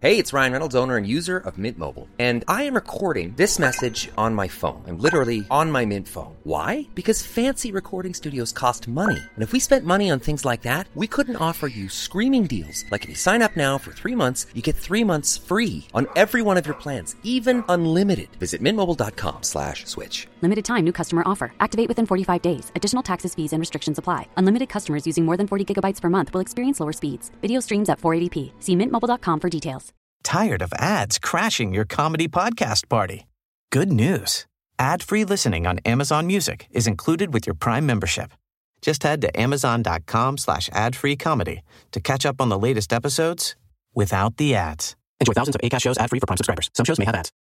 Hey, it's Ryan Reynolds, owner and user of Mint Mobile. And I am recording this message on my phone. I'm literally on my Mint phone. Why? Because fancy recording studios cost money. And if we spent money on things like that, we couldn't offer you screaming deals. Like if you sign up now for three months, you get three months free on every one of your plans, even unlimited. Visit mintmobile.com slash switch. Limited time new customer offer. Activate within 45 days. Additional taxes, fees, and restrictions apply. Unlimited customers using more than 40 gigabytes per month will experience lower speeds. Video streams at 480p. See mintmobile.com for details. Tired of ads crashing your comedy podcast party? Good news. Ad-free listening on Amazon Music is included with your Prime membership. Just head to amazon.com slash ad-free comedy to catch up on the latest episodes without the ads. Enjoy thousands of ACAST shows ad-free for Prime subscribers. Some shows may have ads.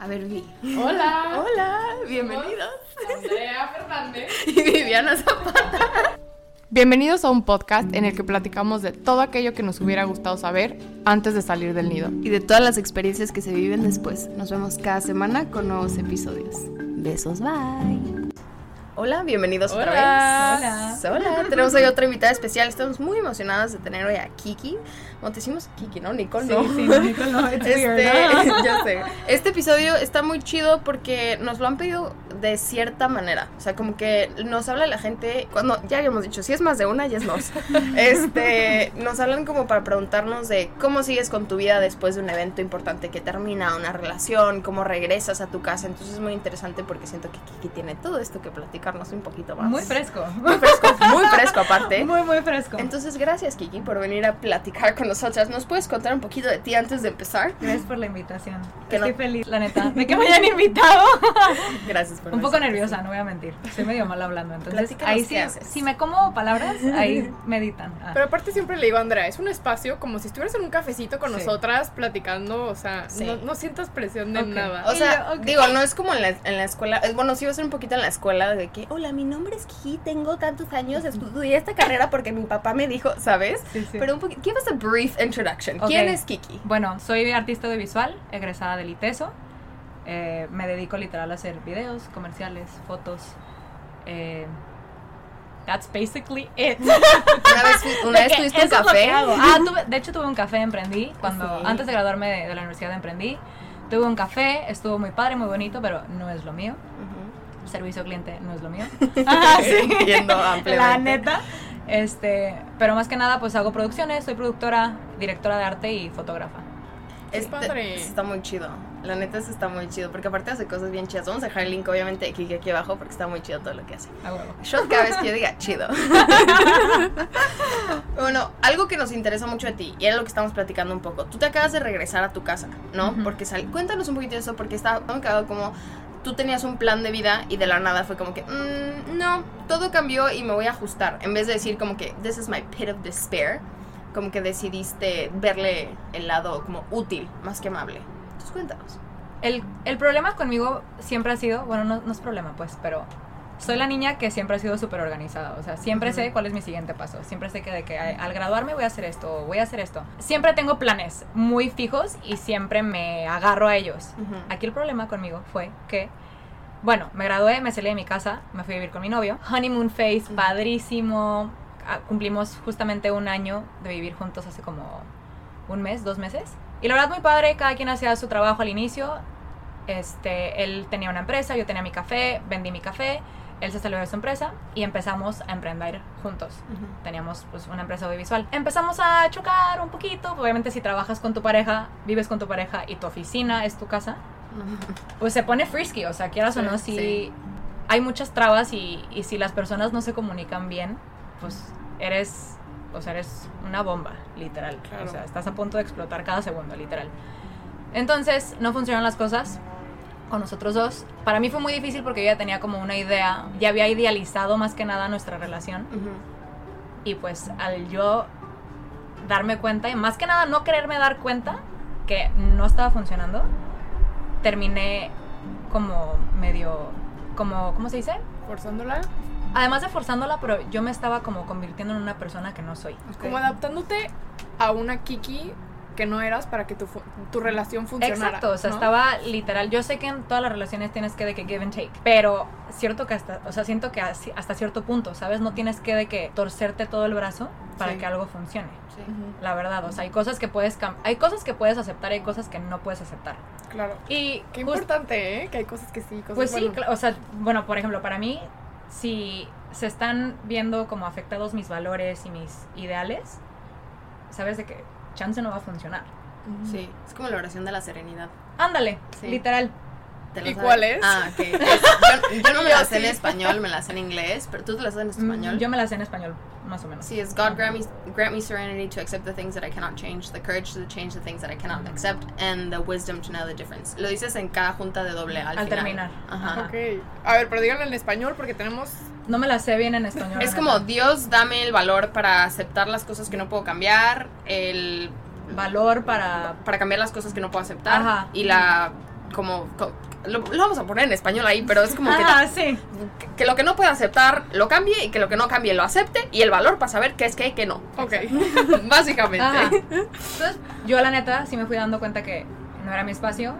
A ver, Vi. Hola. Hola, bienvenidos. Andrea Fernández. Y Viviana Zapata. Bienvenidos a un podcast en el que platicamos de todo aquello que nos hubiera gustado saber antes de salir del nido. Y de todas las experiencias que se viven después. Nos vemos cada semana con nuevos episodios. Besos, bye. Hola, bienvenidos otra Hola. vez. Hola. Hola. Tenemos hoy otra invitada especial. Estamos muy emocionadas de tener hoy a Kiki. Bueno, te decimos Kiki, ¿no? Nicole, no. Sí, no, Nicole, no, it's Este, weird. ya sé. Este episodio está muy chido porque nos lo han pedido de cierta manera. O sea, como que nos habla la gente, cuando ya habíamos dicho, si es más de una, ya es dos. Este, nos hablan como para preguntarnos de cómo sigues con tu vida después de un evento importante que termina, una relación, cómo regresas a tu casa. Entonces es muy interesante porque siento que Kiki tiene todo esto que platicarnos un poquito más. Muy fresco. Muy fresco, muy fresco aparte. Muy, muy fresco. Entonces, gracias Kiki por venir a platicar con nosotras. ¿Nos puedes contar un poquito de ti antes de empezar? Gracias por la invitación. Que no- Estoy feliz, la neta, de que me hayan invitado. Gracias por Un poco nerviosa, no voy a mentir. Estoy medio mal hablando. Entonces, ahí sí, haces. si me como palabras, ahí meditan. Ah. Pero aparte siempre le digo a Andrea, es un espacio como si estuvieras en un cafecito con Sí. nosotras platicando, o sea, Sí. no, no sientas presión de nada. O sea, yo, digo, no es como en la, en la escuela. es- Bueno, sí va a ser un poquito en la escuela de que, hola, mi nombre es Kiki, tengo tantos años, estudié esta carrera porque mi papá me dijo, ¿sabes? Sí, sí. Pero un poquito, give us a brief introduction. Ok. ¿Quién es Kiki? Bueno, soy artista audiovisual, egresada del ITESO. Eh, me dedico literal a hacer videos, comerciales, fotos. Eh, that's basically it. Una vez, una De vez tuviste un café. Ah, tuve- de hecho tuve un café, emprendí. Cuando, Sí. Antes de graduarme de, de la universidad emprendí. Tuve un café, estuvo muy padre, muy bonito, pero no es lo mío. Ujú. Servicio al cliente no es lo mío. Entiendo ampliamente. La neta. Este, pero más que nada, pues hago producciones, soy productora, directora de arte y fotógrafa. Es Este, padre. Está muy chido. La neta, eso está muy chido. Porque aparte hace cosas bien chidas. Vamos a dejar el link, obviamente, de Kiki aquí abajo. Porque está muy chido todo lo que hace. A. Shot cada vez que yo diga chido. bueno, algo que nos interesa mucho de ti, y es lo que estamos platicando un poco. Tú te acabas de regresar a tu casa, ¿no? Porque sal... Cuéntanos un poquito de eso, porque está muy cagado como tú tenías un plan de vida y de la nada fue como que, "Mm, no, todo cambió y me voy a ajustar. En vez de decir como que, this is my pit of despair, como que decidiste verle el lado como útil, más que amable. Entonces cuéntanos. El, el problema conmigo siempre ha sido, bueno, no, no es problema, pues, pero soy la niña que siempre ha sido súper organizada. O sea, siempre sé cuál es mi siguiente paso. Siempre sé que de que al graduarme voy a hacer esto, voy a hacer esto. Siempre tengo planes muy fijos y siempre me agarro a ellos. Ujú. Aquí el problema conmigo fue que Bueno, me gradué, me salí de mi casa, me fui a vivir con mi novio. Honeymoon face, padrísimo. Ah, Cumplimos justamente un año de vivir juntos hace como un mes, dos meses. Y la verdad muy padre, cada quien hacía su trabajo al inicio. Este, él tenía una empresa, yo tenía mi café, vendí mi café, él se salió de su empresa y empezamos a emprender juntos. Teníamos pues una empresa audiovisual. Empezamos a chocar un poquito, obviamente si trabajas con tu pareja, vives con tu pareja y tu oficina es tu casa, pues se pone frisky, o sea, quieras o no, si sí. hay muchas trabas y, y si las personas no se comunican bien, pues eres, o sea, eres una bomba, literal. Claro. O sea, estás a punto de explotar cada segundo, literal. Entonces, no funcionan las cosas con nosotros dos. Para mí fue muy difícil porque yo ya tenía como una idea, ya había idealizado más que nada nuestra relación. Ujú. Y pues al yo darme cuenta, y más que nada no quererme dar cuenta que no estaba funcionando, terminé como medio, como, ¿cómo se dice? Forzándola. Además de forzándola, pero yo me estaba como convirtiendo en una persona que no soy. Como adaptándote a una Kiki que no eras para que tu, tu relación funcionara. Exacto, o sea, ¿no? estaba literal. Yo sé que en todas las relaciones tienes que de que give and take, pero cierto que hasta, o sea, siento que hasta cierto punto, ¿sabes? No tienes que de que torcerte todo el brazo para Sí. que algo funcione. Sí. La verdad, o sea, hay cosas que puedes hay cosas que puedes aceptar, hay cosas que no puedes aceptar. Claro. Y Qué importante, ¿eh? Que hay cosas que sí, cosas Pues sí, bueno. o sea, bueno, por ejemplo, para mí, si se están viendo como afectados mis valores y mis ideales, sabes de que chance no va a funcionar. Sí, es como la oración de la serenidad. Ándale, Sí. literal. ¿Te la ¿Y cuál es? Ah, ok. Es- yo, yo no me Yo la sé en sí. español, me la sé en inglés, pero tú te la sabes en Mm, español. Yo me la sé en español, más o menos. Sí, es God grant me, grant me serenity to accept the things that I cannot change, the courage to change the things that I cannot accept, and the wisdom to know the difference. Lo dices en cada junta de doble al, Al final. terminar. Ajá. Ajá. Ok. A ver, pero díganlo en español porque tenemos. No me la sé bien en español. Es como. Dios, dame el valor para aceptar las cosas que no puedo cambiar, el valor para... para cambiar las cosas que no puedo aceptar Ajá. y la como co- lo, lo vamos a poner en español ahí, pero es como que, Ah, sí. que lo que no puede aceptar lo cambie y que lo que no cambie lo acepte y el valor para saber qué es qué y qué no. Ok. Básicamente. Ajá. Entonces, yo la neta sí me fui dando cuenta que no era mi espacio,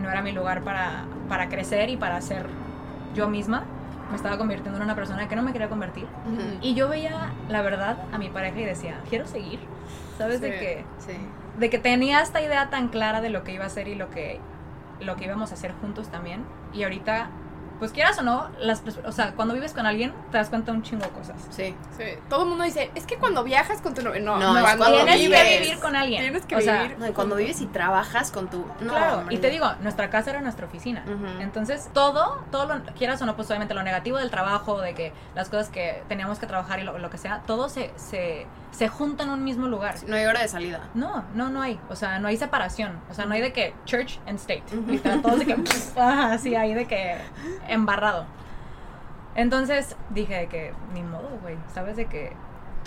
no era mi lugar para, para crecer y para ser yo misma. Me estaba convirtiendo en una persona que no me quería convertir. Y yo veía, la verdad, a mi pareja y decía, quiero seguir. ¿Sabes? De Sí. de que tenía esta idea tan clara de lo que iba a hacer y lo que, lo que íbamos a hacer juntos también. Y ahorita, pues quieras o no, las, o sea, cuando vives con alguien te das cuenta un chingo de cosas. Sí. Sí. Todo el mundo dice, es que cuando viajas con tu novio. No, No, es cuando Tienes vives. que vivir con alguien. Tienes que O sea, vivir. No, y cuando vives y trabajas con tu no, claro, hombre. y te digo, nuestra casa era nuestra oficina. Entonces, todo, todo lo, quieras o no, pues obviamente lo negativo del trabajo, de que las cosas que teníamos que trabajar y lo, lo que sea, todo se, se, se junta en un mismo lugar. no hay hora de salida. No, no, no hay. O sea, no hay separación. O sea, no hay de que church and state. Literal, todos de que, ajá, así ahí de que embarrado. Entonces dije que, ni modo, güey. ¿Sabes? De que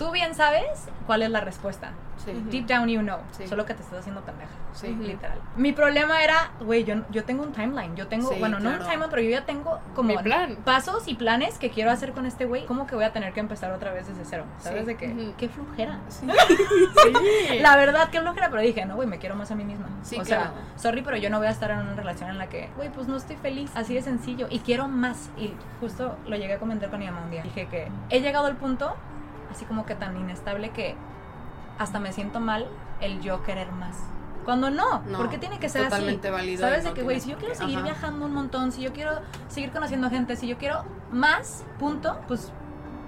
tú bien sabes cuál es la respuesta. Sí. Deep down you know. Sí. Solo que te estás haciendo pendeja. Sí. Literal. Mi problema era, güey, yo, yo tengo un timeline. Yo tengo, bueno, no un claro. timeline, pero yo ya tengo como plan. pasos y planes que quiero hacer con este güey. ¿Cómo que voy a tener que empezar otra vez desde cero? ¿Sabes? De que, Ujú. qué flujera. Sí. La verdad, qué flojera, pero dije, no, güey, me quiero más a mí misma. Sí, o claro. sea, sorry, pero yo no voy a estar en una relación en la que, güey, pues no estoy feliz. Así de sencillo. Y quiero más. Y justo lo llegué a comentar con mi mamá un día. Dije que he llegado al punto, así como que tan inestable, que hasta me siento mal el yo querer más. Cuando no, No, porque tiene que ser totalmente así. válido ¿Sabes? De que, güey, si yo quiero seguir ajá. viajando un montón, si yo quiero seguir conociendo gente, si yo quiero más, punto, pues,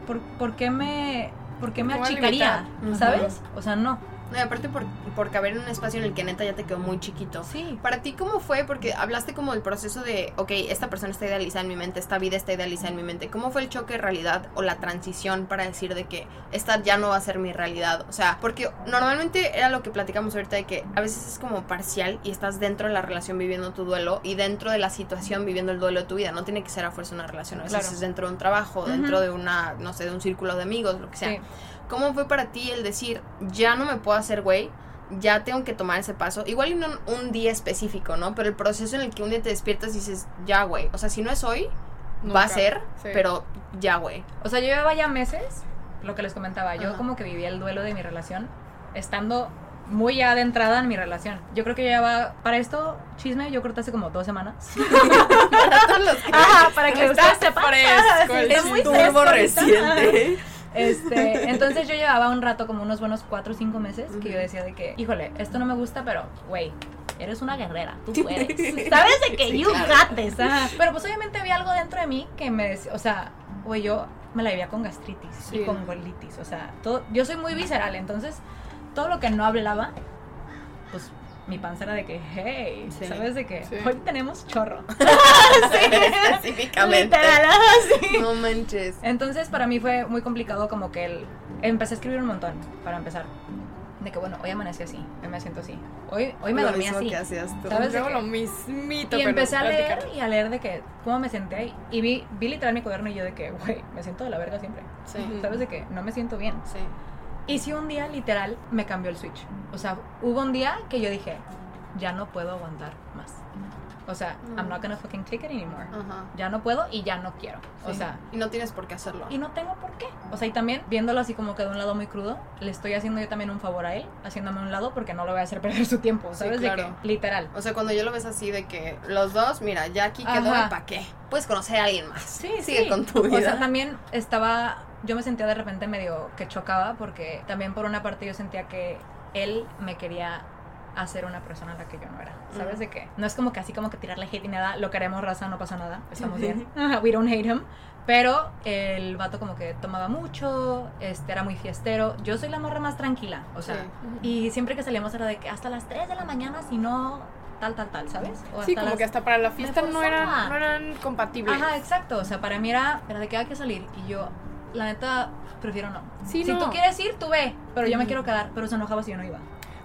¿por, por qué me, por qué me achicaría? ¿Sabes? O sea, no. Y aparte por, por caber en un espacio en el que neta ya te quedó muy chiquito. Sí. Para ti, ¿cómo fue? Porque hablaste como del proceso de, ok, esta persona está idealizada en mi mente, esta vida está idealizada en mi mente. ¿Cómo fue el choque de realidad o la transición para decir de que esta ya no va a ser mi realidad? O sea, porque normalmente era lo que platicamos ahorita de que a veces es como parcial y estás dentro de la relación viviendo tu duelo y dentro de la situación viviendo el duelo de tu vida. No tiene que ser a fuerza una relación, a veces Claro. es dentro de un trabajo, dentro de una, no sé, de un círculo de amigos, lo que sea. Sí. ¿Cómo fue para ti el decir, ya no me puedo hacer güey, ya tengo que tomar ese paso? Igual y no un día específico, ¿no? Pero el proceso en el que un día te despiertas y dices, ya güey, o sea, si no es hoy, Nunca. va a ser, Sí. pero ya güey. O sea, yo llevaba ya meses, lo que les comentaba, yo Ajá. como que vivía el duelo de mi relación, estando muy ya de entrada en mi relación. Yo creo que lleva, para esto, chisme, yo creo que hace como dos semanas. Para todos los que- Ajá, para que ustedes sepan. fresco el es muy turbo fresco ahorita. reciente. Este, entonces yo llevaba un rato, como unos buenos cuatro o cinco meses, que yo decía de que, híjole, esto no me gusta, pero, güey, eres una guerrera, tú puedes. ¿Sabes de que you got this? Ajá. Pero pues obviamente había algo dentro de mí que me decía, o sea, güey, yo me la vivía con gastritis y Sí. con colitis, o sea, todo, yo soy muy visceral, entonces todo lo que no hablaba, pues mi panza era de que, hey, Sí. ¿sabes de que Sí. Hoy tenemos chorro. Específicamente. Literal, ajá, sí. No manches. Entonces para mí fue muy complicado como que el, empecé a escribir un montón para empezar. De que bueno, hoy amanecí así, hoy me siento así. Hoy, hoy me Lo dormí mismo así. que hacías tú. ¿Sabes de qué? lo mismito, Y empecé a leer y a leer de que cómo me senté ahí. Y vi, vi literal mi cuaderno y yo de que, güey, me siento de la verga siempre. Sí. ¿Sabes de que No me siento bien. Sí. Y sí un día literal me cambió el switch. O sea, hubo un día que yo dije, ya no puedo aguantar más. O sea, I'm not gonna fucking take it anymore. Ajá. Ya no puedo y ya no quiero. O Sí. sea, y no tienes por qué hacerlo. y no tengo por qué. O sea, y también viéndolo así como que de un lado muy crudo, le estoy haciendo yo también un favor a él, haciéndome un lado porque no lo voy a hacer perder su tiempo, Sí, ¿sabes? De claro. que, literal. O sea, cuando yo lo ves así de que los dos, mira, ya aquí quedó. ¿para qué? Puedes conocer a alguien más. Sí, Sigue sí. con tu O vida. sea, también estaba, yo me sentía de repente medio que chocaba porque también por una parte yo sentía que él me quería hacer una persona a la que yo no era. ¿Sabes de qué? No es como que así como que tirarle hate y nada, lo queremos raza, no pasa nada, estamos bien. We don't hate him. Pero el vato como que tomaba mucho, este era muy fiestero. Yo soy la morra más tranquila, o sea, Sí. y siempre que salíamos era de que hasta las 3 de la mañana, si no tal tal tal, ¿sabes? O Sí, como las- que hasta para la fiesta no eran, no eran compatibles. Ajá, exacto. O sea, para mí era, era de que hay que salir. Y yo, la neta, prefiero no. Sí, si no. tú quieres ir, tú ve. Pero yo me quiero quedar. Pero se enojaba si yo no iba.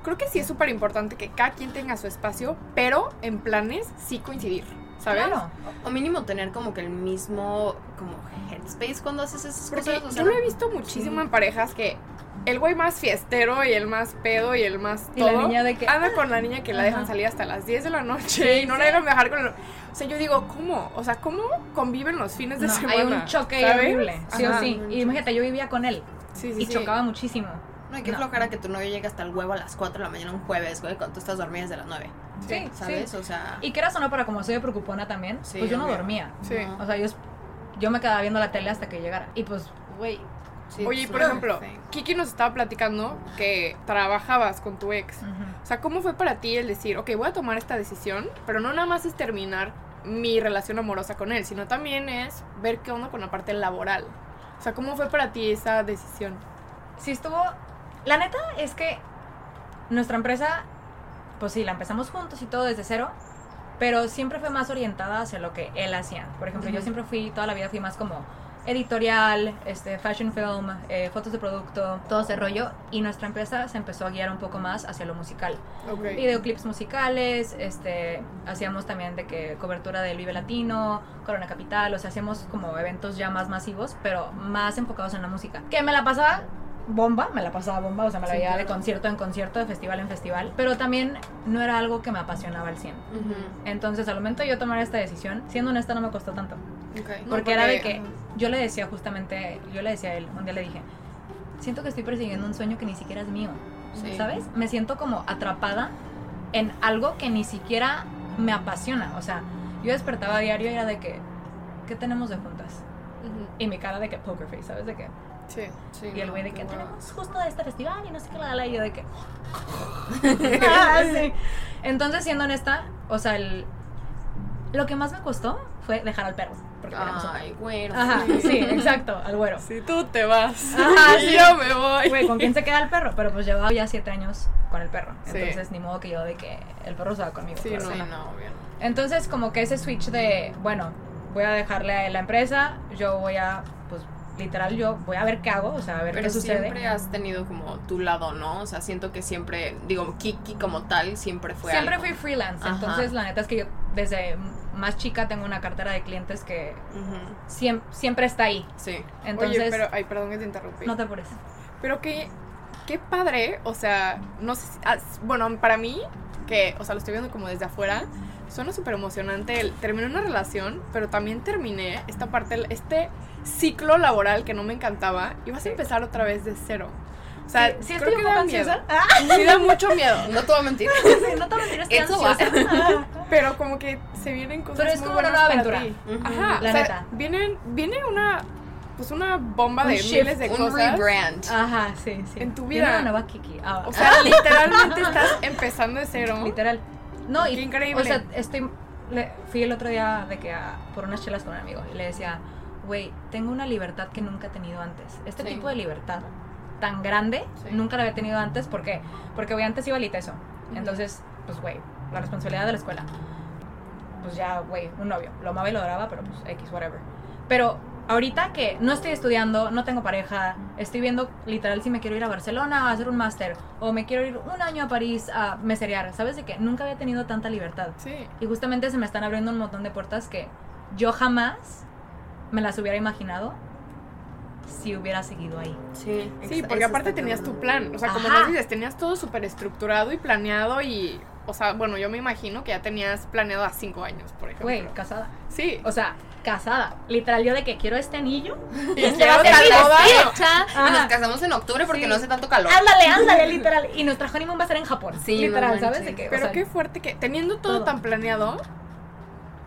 Creo que sí es súper importante que cada quien tenga su espacio, pero en planes sí coincidir, ¿sabes? Claro. O mínimo tener como que el mismo como headspace cuando haces esas Porque cosas. o sea, yo lo he visto muchísimo sí. en parejas que el güey más fiestero y el más pedo y el más Y la todo niña de que, anda con la niña que la dejan Ajá. salir hasta las 10 de la noche Sí, y no sí. la dejan viajar con el... O sea, yo digo, ¿cómo? O sea, ¿cómo conviven los fines de No, semana? hay un choque ¿sabes? horrible. Sí Ajá. o sí. Y imagínate, yo vivía con él. Sí, sí, y sí. chocaba muchísimo. No, hay que No. flojera que tu novio llegue hasta el huevo a las 4 de la mañana un jueves, güey, cuando tú estás dormida desde las 9. Sí, ¿Sabes? sí. O sea. Y quieras o no, para como soy de preocupona también, Sí, pues yo no dormía. Sí. O sea, yo, yo me quedaba viendo la tele hasta que llegara. Y pues, güey. Oye, por ejemplo. Kiki nos estaba platicando que trabajabas con tu ex. O sea, ¿cómo fue para ti el decir, ok, voy a tomar esta decisión, pero no nada más es terminar mi relación amorosa con él, sino también es ver qué onda con la parte laboral? O sea, ¿cómo fue para ti esa decisión? sí estuvo. La neta es que nuestra empresa, pues sí, la empezamos juntos y todo desde cero, pero siempre fue más orientada hacia lo que él hacía. Por ejemplo, yo siempre fui, toda la vida fui más como editorial, este, fashion film, eh, fotos de producto, todo ese rollo, y nuestra empresa se empezó a guiar un poco más hacia lo musical. Ok. Videoclips musicales, este, hacíamos también de que cobertura del Vive Latino, Corona Capital, o sea, hacíamos como eventos ya más masivos, pero más enfocados en la música. Que me la pasaba bomba, me la pasaba bomba, o sea, me la Sí, veía de concierto en concierto, de festival en festival, pero también no era algo que me apasionaba al 100. Ujú. Entonces, al momento de yo tomar esta decisión, siendo honesta, no me costó tanto. Ok. No, Porque era de que. Yo le decía justamente, yo le decía a él, un día le dije, siento que estoy persiguiendo un sueño que ni siquiera es mío, Sí. ¿sabes? Me siento como atrapada en algo que ni siquiera me apasiona, o sea, yo despertaba a diario y era de que, ¿qué tenemos de juntas? Ujú. Y mi cara de que poker face, ¿sabes? De que, Sí. Sí, y el güey de que hueva. tenemos justo de este festival y no sé qué, la, la, y yo de que... Ah, sí. Entonces, siendo honesta, o sea, el, lo que más me costó fue dejar al perro, porque. Ay, güero. Ajá, sí, exacto, al güero. Si tú te vas, Ajá, y sí. yo me voy. Güey, ¿con quién se queda el perro? Pero pues llevaba ya siete años con el perro. Sí. Entonces, ni modo que yo de que el perro se va conmigo. Sí, claro Sí, no. no, obvio. Entonces, como que ese switch de, bueno, voy a dejarle a la empresa, yo voy a, pues, literal, yo voy a ver qué hago, o sea, a ver Pero qué sucede. siempre has tenido como tu lado, ¿no? O sea, siento que siempre, digo, Kiki como tal siempre fue Siempre algo. fui freelance, Ajá. entonces la neta es que yo desde más chica tengo una cartera de clientes que siem- siempre está ahí. Sí. Entonces, Oye, pero, ay, perdón que te interrumpí. no te apures. Pero qué, qué padre, o sea, no sé, si- ah, bueno, para mí, que, o sea, lo estoy viendo como desde afuera, suena súper emocionante. el- Terminé una relación, pero también terminé esta parte, este ciclo laboral que no me encantaba y vas Sí. a empezar otra vez de cero. O sea, Sí, sí creo estoy que un poco da miedo. ansiosa. Ah, Sí da mucho miedo. No te voy a mentir. sí, no te voy a mentir, estoy ansiosa. Pero como que se vienen cosas Pero es muy como una nueva aventura. ti. Ujú. Ajá. La o sea, neta. Vienen, viene una, pues una bomba Un de shift, miles de Un cosas. rebrand. Ajá, sí, sí. En tu Viene vida. una nueva Kiki. Ah, O sea, literalmente estás empezando de cero. Literal. No, y, Qué increíble. O sea, estoy. le- fui el otro día de que a- por unas chelas con un amigo y le decía, güey, tengo una libertad que nunca he tenido antes. Este Sí. tipo de libertad tan grande, Sí. nunca la había tenido antes. ¿Por qué? Porque, güey, antes iba al ITESO. Entonces, pues, güey, la responsabilidad de la escuela. Pues ya, güey, un novio. Lo amaba y lo adoraba, pero pues, X, whatever. Pero ahorita que no estoy estudiando, no tengo pareja, estoy viendo literal si me quiero ir a Barcelona a hacer un máster o me quiero ir un año a París a meserear, ¿sabes? De que nunca había tenido tanta libertad. Sí. Y justamente se me están abriendo un montón de puertas que yo jamás me las hubiera imaginado si hubiera seguido ahí. Sí, Sí, porque aparte tenías tu plan. O sea, como nos dices, tenías todo súper estructurado y planeado y. O sea, bueno, yo me imagino que ya tenías planeado a cinco años, por ejemplo. Güey, casada. Sí. O sea, casada. Literal, yo de que quiero este anillo. Y este va a ser mi y nos casamos en octubre porque Sí. no hace tanto calor. Ándale, ándale, literal. Y nuestro honeymoon va a ser en Japón. Sí, literal, no ¿sabes? De que, o Pero sea, qué fuerte que, teniendo todo, todo. tan planeado,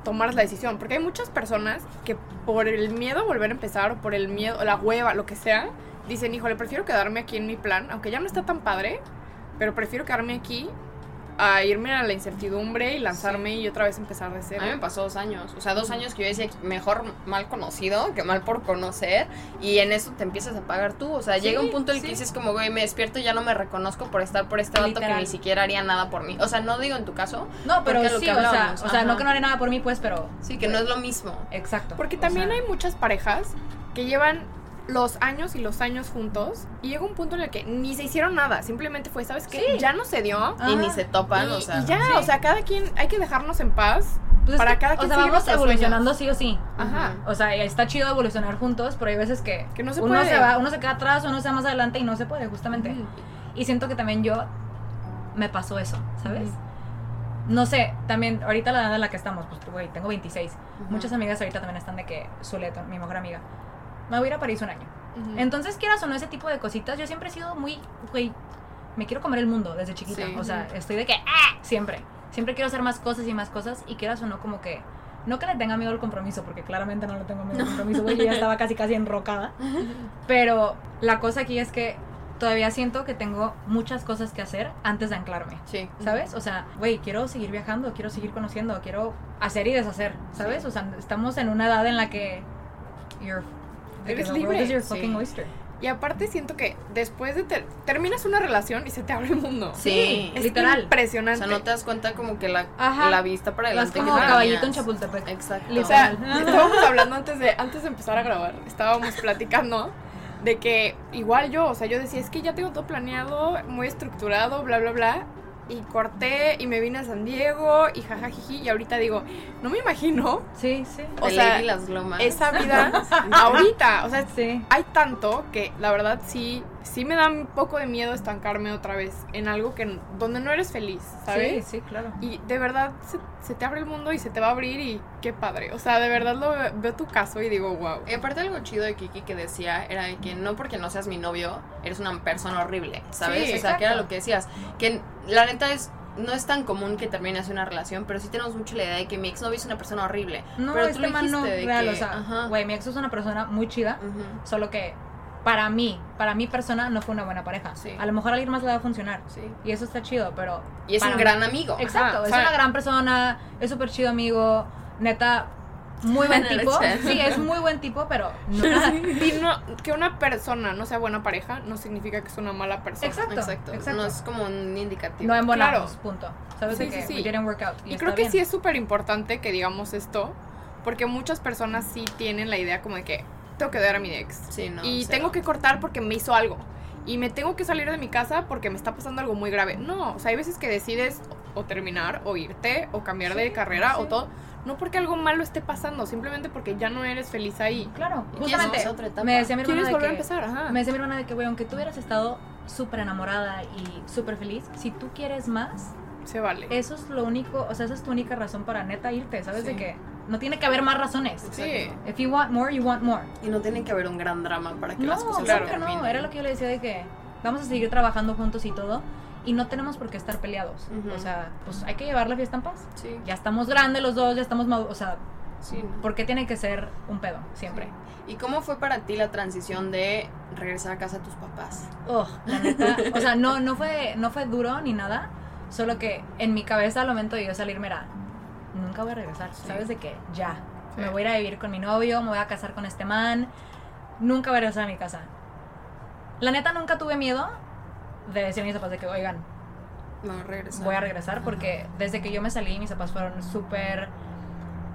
tomaras la decisión. Porque hay muchas personas que por el miedo a volver a empezar o por el miedo, la hueva, lo que sea, dicen, híjole, prefiero quedarme aquí en mi plan, aunque ya no está tan padre, pero prefiero quedarme aquí a irme a la incertidumbre y lanzarme y otra vez empezar de A cero. mí me pasó dos años. O sea, dos años que yo decía mejor mal conocido que mal por conocer. Y en eso te empiezas a pagar tú. O sea, llega un punto en el que dices como, güey, me despierto y ya no me reconozco por estar por este vato que ni siquiera haría nada por mí. O sea, no digo en tu caso. No, pero lo sí, que o sea, hablábamos, o sea, no que no haré nada por mí, pues, pero. Sí, que no es lo mismo. Exacto. Porque O también sea, hay muchas parejas que llevan los años y los años juntos y llega un punto en el que ni se hicieron nada, simplemente fue, ¿sabes qué? Sí. Ya no se dio. Ajá. Y ni se topan, y, o sea. y ya, sí. o sea, cada quien hay que dejarnos en paz pues es para que, cada O quien sea, seguir vamos evolucionando sí o sí. Ajá. O sea, está chido evolucionar juntos, pero hay veces que, Que no se uno puede. se va, uno se queda atrás, uno se va más adelante y no se puede, justamente. Y siento que también yo me pasó eso, ¿sabes? No sé, también ahorita la edad en la que estamos, pues güey, tengo 26. Muchas amigas ahorita también están de que Zuleto, mi mejor amiga, me voy a ir a París un año. Entonces, quieras o no, ese tipo de cositas, yo siempre he sido muy, güey, me quiero comer el mundo desde chiquita. Sí. O sea, estoy de que, ¡ah! Siempre. Siempre quiero hacer más cosas y más cosas y quieras o no, como que, no que le tenga miedo al compromiso, porque claramente no le tengo miedo al compromiso, güey, yo ya estaba casi, casi enrocada. Pero la cosa aquí es que todavía siento que tengo muchas cosas que hacer antes de anclarme. Sí. ¿Sabes? O sea, güey, quiero seguir viajando, quiero seguir conociendo, quiero hacer y deshacer, ¿sabes? O sea, estamos en una edad en la que you're Eres the world libre. is your Sí. fucking oyster. Y aparte siento que después de ter- terminas una relación y se te abre el mundo. Sí. Es literal. O impresionante. sea, no te das cuenta como que la, Ajá. la vista para Vas adelante. como que caballito en. Chapultepec. Exacto. O sea, estábamos hablando antes de, antes de empezar a grabar, estábamos platicando de que igual yo, o sea, yo decía, es que ya tengo todo planeado, muy estructurado, bla, bla, bla, y corté y me vine a San Diego y jajajiji, y ahorita digo, no me imagino Sí, sí. o De sea, Lady las glomas. esa vida ahorita, o sea, Sí. hay tanto que la verdad sí, sí me da un poco de miedo estancarme otra vez en algo que donde no eres feliz, ¿sabes? Sí, sí, claro. Y de verdad se, se te abre el mundo y se te va a abrir y qué padre. O sea, de verdad lo ve- veo tu caso y digo, wow. Y aparte algo chido de Kiki que decía era de que no porque no seas mi novio eres una persona horrible, ¿sabes? Sí, o sea, que era lo que decías, que la neta es no es tan común que termines una relación, pero sí tenemos mucho la idea de que mi exnovio es una persona horrible. No, pero este man no, de real, que- o sea, güey, mi ex es una persona muy chida, Ujú. solo que para mí, para mi persona no fue una buena pareja. Sí. A lo mejor a alguien más le va a funcionar. Sí. Y eso está chido, pero... Y es un mí- gran amigo. Exacto, Ajá, es una gran persona, es súper chido amigo, neta, muy buen tipo. Sí, es muy buen tipo, pero no. Y no, que una persona no sea buena pareja no significa que es una mala persona. Exacto. Exacto. exacto. No es como un indicativo. No embonamos, Claro. punto. Sabes Sí, que sí, didn't work out. Y, creo que bien. sí es súper importante que digamos esto, porque muchas personas sí tienen la idea como de que tengo que odiar a mi ex. Sí, no, y cero. tengo que cortar porque me hizo algo. Y me tengo que salir de mi casa porque me está pasando algo muy grave. No, o sea, hay veces que decides o terminar, o irte, o cambiar de carrera, o todo. No porque algo malo esté pasando, simplemente porque ya no eres feliz ahí. Claro, justamente. otra etapa. Me decía mi hermana ¿Quieres de volver a que... empezar? Ajá. Me decía mi hermana de que, güey, aunque tú hubieras estado súper enamorada y súper feliz, si tú quieres más, Se vale. eso es lo único, o sea, esa es tu única razón para neta irte, ¿sabes? De Sí. que no tiene que haber más razones. Sí. If you want more, you want more. Y no tiene que haber un gran drama para que No, las cosas claro no. Era lo que yo le decía de que vamos a seguir trabajando juntos y todo. Y no tenemos por qué estar peleados. Ujú. O sea, pues hay que llevar la fiesta en paz. Sí. Ya estamos grandes los dos, ya estamos maduros. O sea, Sí, ¿no? ¿por qué tiene que ser un pedo? Siempre. ¿Y cómo fue para ti la transición de regresar a casa a tus papás? Oh, la neta. O sea, no, no, fue, no fue duro ni nada. Solo que en mi cabeza al momento de yo salirme era, nunca voy a regresar. ¿Sabes de qué? Ya. Me voy a ir a vivir con mi novio, me voy a casar con este man. Nunca voy a regresar a mi casa. La neta nunca tuve miedo de decir a mis papás de que, oigan, No, regresar. voy a regresar porque desde que yo me salí mis papás fueron súper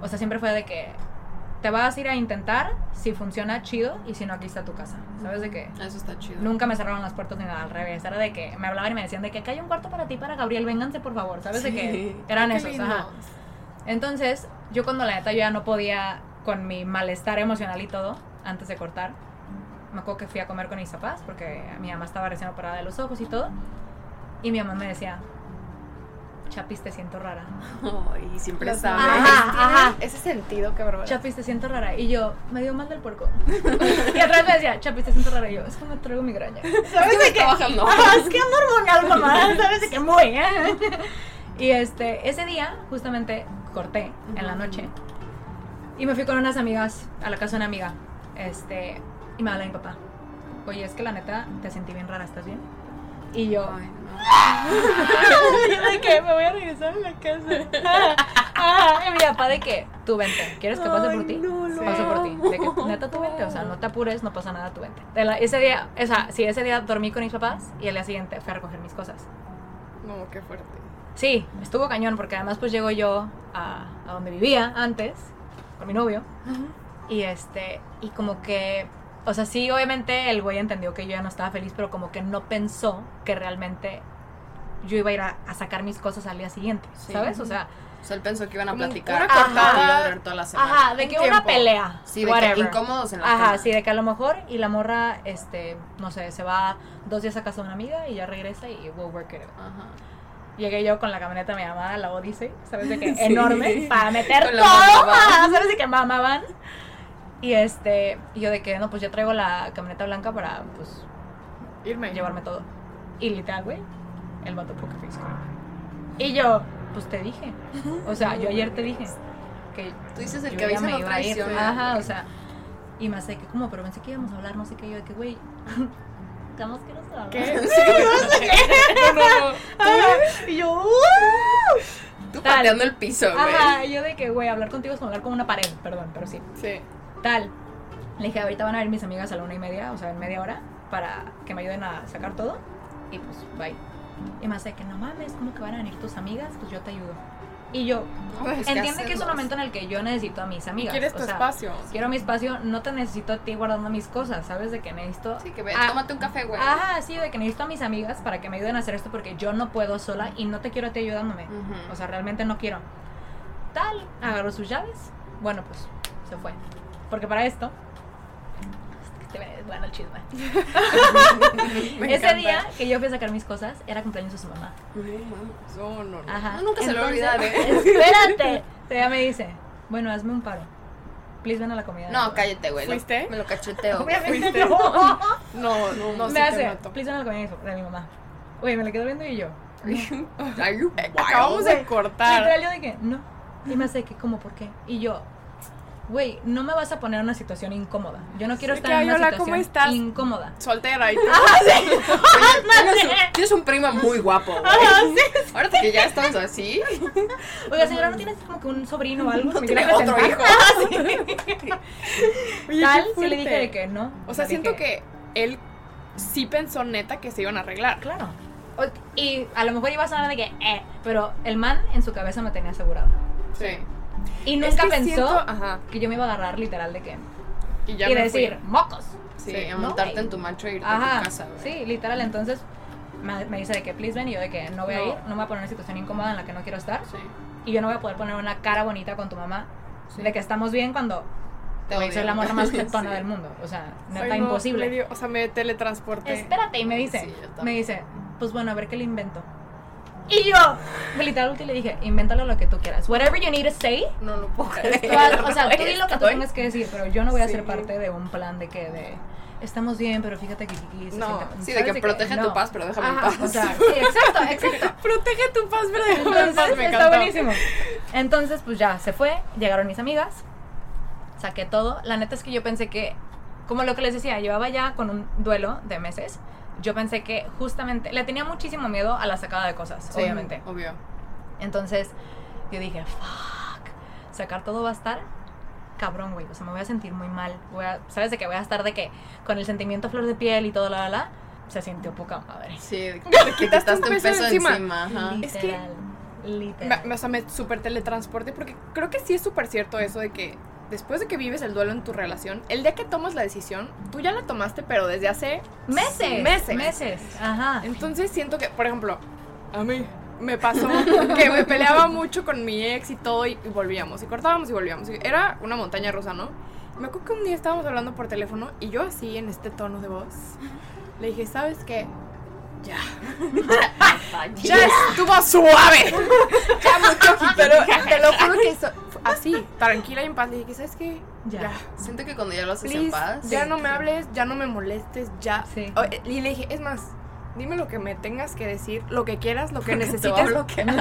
o sea siempre fue de que te vas a ir a intentar si funciona chido y si no aquí está tu casa sabes de que Eso está chido. nunca me cerraron las puertas ni nada al revés era de que me hablaban y me decían de que acá hay un cuarto para ti para Gabriel vénganse por favor sabes de que Sí. eran Qué esos lindo. ajá entonces yo cuando la neta yo ya no podía con mi malestar emocional y todo antes de cortar me acuerdo que fui a comer con mis papás porque mi mamá estaba recién operada de los ojos y todo y mi mamá me decía Chapis, te siento rara. Ay, siempre Las sabe. Ajá, ajá. Ese sentido, qué bárbaro. Chapis, te siento rara. Y yo, me dio mal del puerco. y atrás me decía, Chapis, te siento rara. Y yo, es que me traigo migraña. ¿Sabes de qué? bajando. Ajá, es que ando hormonal, mamá. ¿Sabes de qué? Muy, ¿eh? Y este, ese día, justamente, corté en la noche. Y me fui con unas amigas a la casa de una amiga. Este, y me habla mi papá. Oye, es que la neta, te sentí bien rara, ¿estás bien? Y yo, Ay, no. de que me voy a regresar a la casa. Ah, y mi papá de que tú vente, ¿quieres que pase por ti? Paso por ti. De que neta tú vente, o sea, no te apures, no pasa nada, tú vente. De la- ese día, o sea, sí, ese día dormí con mis papás y el día siguiente fui a recoger mis cosas. No, qué fuerte. Sí, estuvo cañón porque además pues llego yo a, a donde vivía antes con mi novio y este y como que o sea sí obviamente el güey entendió que yo ya no estaba feliz pero como que no pensó que realmente yo iba a ir a, a sacar mis cosas al día siguiente Sí. sabes o sea O sea, él pensó que iban a platicar. una cortada. toda la semana. ajá de que una tiempo. pelea Sí, de que incómodos en la ajá cama. sí de que a lo mejor y la morra este no sé se va dos días a casa de una amiga y ya regresa y we'll work it out Ajá. Llegué yo con la camioneta de mi mamá, la Odyssey, ¿sabes de qué? Sí. Enorme, para meter Con todo. ¿sabes de qué mamá van? Y este, y yo de que, no, pues ya traigo la camioneta blanca para, pues, Irme. llevarme todo. Y literal, güey, el vato poker face. Y yo, pues te dije, o sea, yo ayer te dije que Tú dices el yo que avisa me no iba a ir. Ajá, o sea, y me hace que, como, pero pensé que íbamos a hablar, no sé qué, yo de que, güey, estamos que no se habla. ¿Qué? No, no, no. Tú Tal. pateando el piso, güey. Ajá, yo de que, güey, hablar contigo es como hablar con una pared, perdón, pero sí. Sí. Tal. Le dije, ahorita van a ver mis amigas a la una y media, o sea, en media hora, para que me ayuden a sacar todo. Y pues, bye. Y me hace que no mames, ¿cómo que van a venir tus amigas? Pues yo te ayudo. Y yo, pues, ¿qué entiende que es un momento en el que yo necesito a mis amigas. Quieres o tu sea, espacio. Quiero mi espacio, no te necesito a ti guardando mis cosas, ¿sabes? De que necesito. Sí, que ve, Ah, tómate un café, güey. Ajá, sí, de que necesito a mis amigas para que me ayuden a hacer esto porque yo no puedo sola y no te quiero a ti ayudándome. O sea, realmente no quiero. Tal, agarró sus llaves. Bueno, pues se fue. Porque para esto. Bueno el chisme. Me Ese día que yo fui a sacar mis cosas, era cumpleaños de su mamá. No. No, no. Ajá. No, nunca se le va a Entonces, olvidar, ¿eh? Espérate. Ella me dice: Bueno, hazme un paro. Please ven a la comida. No, cállate, güey. lo- ¿Fuiste? Me lo cacheteo. ¿Fuiste? no. No, no, no, me hace. Please ven a la comida de mi mamá. Oye, me la quedo viendo y yo. Acabamos de cortar. Literal, yo de que, no. Y me hace que, ¿cómo? ¿Por qué? Y yo, güey, no me vas a poner en una situación incómoda. Yo no quiero Sí, estar que, en "Ay, una hola, situación ¿cómo estás?" incómoda. Soltera y tú. Oye, tienes, un, tienes un primo muy guapo, güey. Ahora que ya estamos así. Oiga, señora, ¿no tienes como que un sobrino o algo? que me tiene quiera otro hijo. Oye, Tal, sí le dije de que no. O sea, siento dije, que él sí pensó neta que se iban a arreglar. Claro. O- Y a lo mejor iba a sonar de que, eh, pero el man en su cabeza me tenía asegurada. Sí. Y Es nunca que pensó siento- ajá. que yo me iba a agarrar literal de que. Y ya y me decir, fui. mocos. Sí, Sí, a no, montarte en tu macho e irte a Ajá, tu casa, güey. sí, literal. Entonces me, me dice de que please ven y yo de que no voy a No. ir, no me voy a poner en una situación incómoda en la que no quiero estar Sí. y yo no voy a poder poner una cara bonita con tu mamá de que estamos bien cuando Te güey, odio. soy la morra más tetona Sí. del mundo. O sea, neta imposible. me dio- o sea, me teletransporté. Espérate, y me dice, Sí, me dice, pues bueno, a ver qué le invento. Y yo, literal, le dije, invéntalo lo que tú quieras. Whatever you need to say. No lo puedo creer. o sea, tú di lo que tú tengas que decir, pero yo no voy a ser parte de un plan de que de estamos bien, pero fíjate que Kiki se No, siente- Sí, de que protege tu no. paz, pero déjame en Ajá, paz. o sea, sí, exacto, exacto. Protege tu paz, pero déjame en Entonces, paz, me está encantó. buenísimo. Entonces, pues ya se fue, llegaron mis amigas, saqué todo. La neta es que yo pensé que, como lo que les decía, llevaba ya con un duelo de meses. Yo pensé que justamente le tenía muchísimo miedo a la sacada de cosas, Sí, obviamente. Obvio. Entonces, yo dije, fuck, sacar todo va a estar cabrón, güey. O sea, me voy a sentir muy mal. Voy a, ¿Sabes de que voy a estar de que con el sentimiento flor de piel y todo, la, la, la? Se sintió poca madre. Sí, te quitaste un peso, encima. Es que- Literal, Me, literal. me- o sea, me super teletransporte porque creo que sí es súper cierto eso de que después de que vives el duelo en tu relación, el día que tomas la decisión, tú ya la tomaste, pero desde hace Meses. Meses. Meses. Ajá. Entonces siento que, por ejemplo, a mí me pasó que me peleaba mucho con mi ex y todo y, y volvíamos y cortábamos y volvíamos. Y Era una montaña rusa, ¿no? Me acuerdo que un día estábamos hablando por teléfono y yo así en este tono de voz le dije, ¿sabes qué? Ya. Ya estuvo suave. Ya mucho. Pero te lo juro que eso, así, tranquila y en paz. Le dije, ¿sabes qué? Ya. Siento que cuando ya lo haces en Please, paz. ya no me hables, ya no me molestes, ya. Sí. Y le dije, es más, dime lo que me tengas que decir, lo que quieras, lo que a necesites.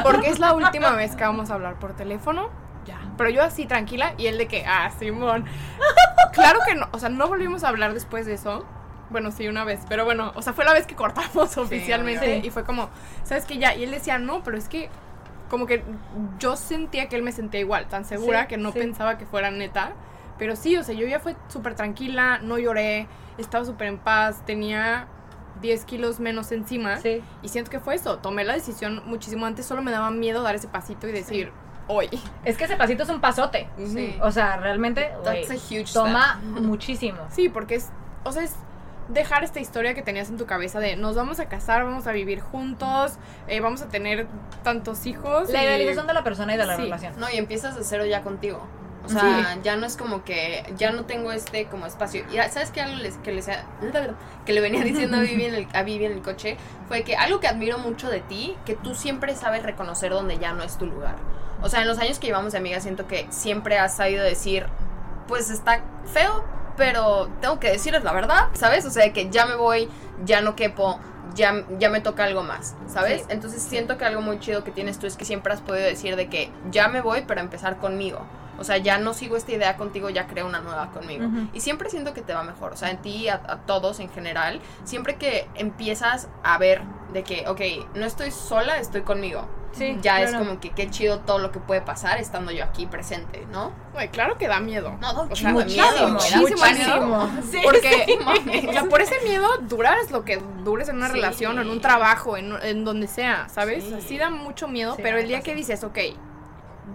Porque es la última vez que vamos a hablar por teléfono. Ya. Pero yo así tranquila y él de que, ah, Simón. claro que no, o sea, no volvimos a hablar después de eso. Bueno, sí, una vez, pero bueno, o sea, fue la vez que cortamos oficialmente Sí. y fue como, ¿sabes qué? Ya, y él decía, no, pero es que como que yo sentía que él me sentía igual, tan segura Sí, que no sí. pensaba que fuera neta. Pero sí, o sea, yo ya fue súper tranquila, no lloré, estaba súper en paz, tenía 10 kilos menos encima. Sí. Y siento que fue eso, tomé la decisión muchísimo antes, solo me daba miedo dar ese pasito y decir, hoy. Es que ese pasito es un pasote. Sí. O sea, realmente, güey, That's a huge toma muchísimo. Sí, porque es, o sea, es dejar esta historia que tenías en tu cabeza de nos vamos a casar, vamos a vivir juntos, eh, vamos a tener tantos hijos. La y- idealización de la persona y de la Sí. relación. No, y empiezas de cero ya contigo. O sea, ya no es como que ya no tengo este como espacio. Y ¿sabes qué? Algo les- que, les, que le venía diciendo a Vivi, en el, a Vivi en el coche fue que algo que admiro mucho de ti, que tú siempre sabes reconocer donde ya no es tu lugar. O sea, en los años que llevamos de amiga siento que siempre has sabido decir, pues está feo, pero tengo que decirles la verdad, ¿sabes? O sea, que ya me voy, ya no quepo, ya, ya me toca algo más, ¿sabes? Sí. Entonces siento que algo muy chido que tienes tú es que siempre has podido decir de que ya me voy, pero empezar conmigo. O sea, ya no sigo esta idea contigo, ya creo una nueva conmigo. Ujú. Y siempre siento que te va mejor. O sea, en ti, a, a todos en general. Siempre que empiezas a ver de que, ok, no estoy sola, estoy conmigo. Sí, ya es claro. como que qué chido todo lo que puede pasar estando yo aquí presente, ¿no? Güey, claro que da miedo. No, da O sea, muchísimo da miedo, muchísimo da miedo. Sí, Porque o sea, por ese miedo duras lo que dures en una Sí. relación o en un trabajo, en, en donde sea, ¿sabes? Sí. Así da mucho miedo, Sí, pero a el día pasa. que dices, ok,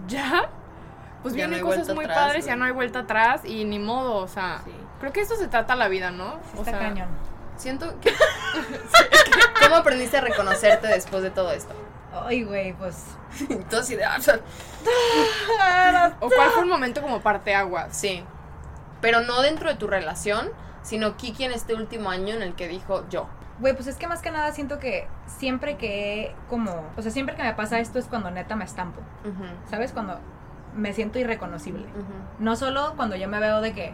ya, pues Ya vienen cosas muy atrás, padres, ya no hay vuelta atrás y ni modo, o sea, Sí. creo que esto se trata la vida, ¿no? O Está sea, cañón. Siento que... ¿Cómo aprendiste a reconocerte después de todo esto? Ay, güey, pues. Entonces, de... o sea, ¿O cuál fue un momento como parteaguas? sí. Pero no dentro de tu relación, sino Kiki en este último año en el que dijo yo. Güey, pues es que más que nada siento que siempre que como, o sea, siempre que me pasa esto es cuando neta me estampo, ¿sabes? Cuando me siento irreconocible. No solo cuando yo me veo de que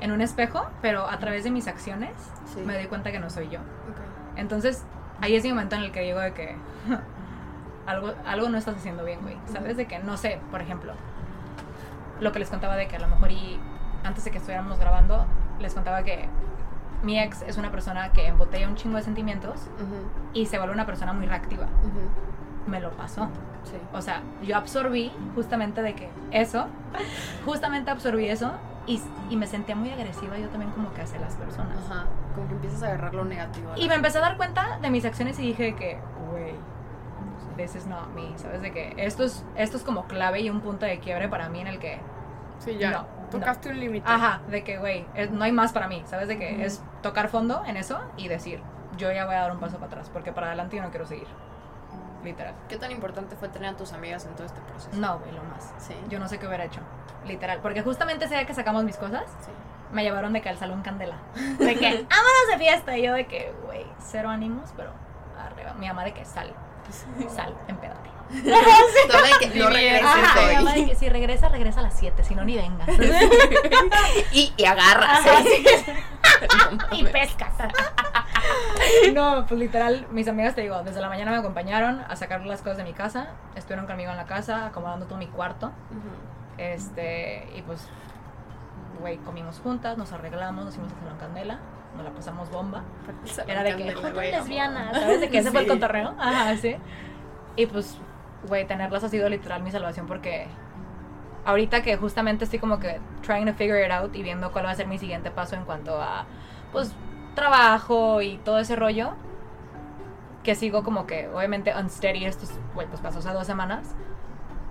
en un espejo, pero a través de mis acciones Sí. me doy cuenta que no soy yo. Entonces, ahí es el momento en el que digo de que algo, algo no estás haciendo bien, güey. ¿Sabes? De que, no sé, por ejemplo, lo que les contaba de que a lo mejor y antes de que estuviéramos grabando, les contaba que mi ex es una persona que embotella un chingo de sentimientos y se vuelve una persona muy reactiva. Me lo pasó. Sí. O sea, yo absorbí justamente de que eso, justamente absorbí eso y, y me sentía muy agresiva yo también como que hacia las personas. Ajá. Como que empiezas a agarrar lo negativo. Y me empecé a dar cuenta de mis acciones y dije que, güey, this is not me, ¿sabes? De que esto es, esto es como clave y un punto de quiebre para mí en el que, Sí, ya. No, Tocaste un límite. ajá, de que, güey, no hay más para mí, ¿sabes? De que es tocar fondo en eso y decir, yo ya voy a dar un paso para atrás, porque para adelante yo no quiero seguir. Literal. ¿Qué tan importante fue tener a tus amigas en todo este proceso? No, güey, lo más. Sí. Yo no sé qué hubiera hecho, literal. Porque justamente ese día que sacamos mis cosas, Sí. me llevaron de que al salón Candela. De que, vámonos de fiesta. Y yo de que, güey, cero ánimos, pero arriba. Mi mamá de que sal. sal, empedate. Toma de que no regreses Ajá, mi mamá hoy. de que si regresa, regresa a las 7, si no, ni venga. Y, y agarras. ¿eh? sí. y pescas. No, pues literal, mis amigas, te digo, desde la mañana me acompañaron a sacar las cosas de mi casa. Estuvieron conmigo en la casa, acomodando todo mi cuarto. Este, y pues, güey, comimos juntas, nos arreglamos, nos hicimos el salón candela, nos la pasamos bomba. Era de que, juntas lesbianas, ¿sabes? De que ese fue el cotorreo. Ajá, sí. Y pues, güey, tenerlas ha sido literal mi salvación porque ahorita que justamente estoy como que trying to figure it out y viendo cuál va a ser mi siguiente paso en cuanto a, pues, trabajo y todo ese rollo, que sigo como que, obviamente, unsteady estos, güey, pues pasó hace dos semanas,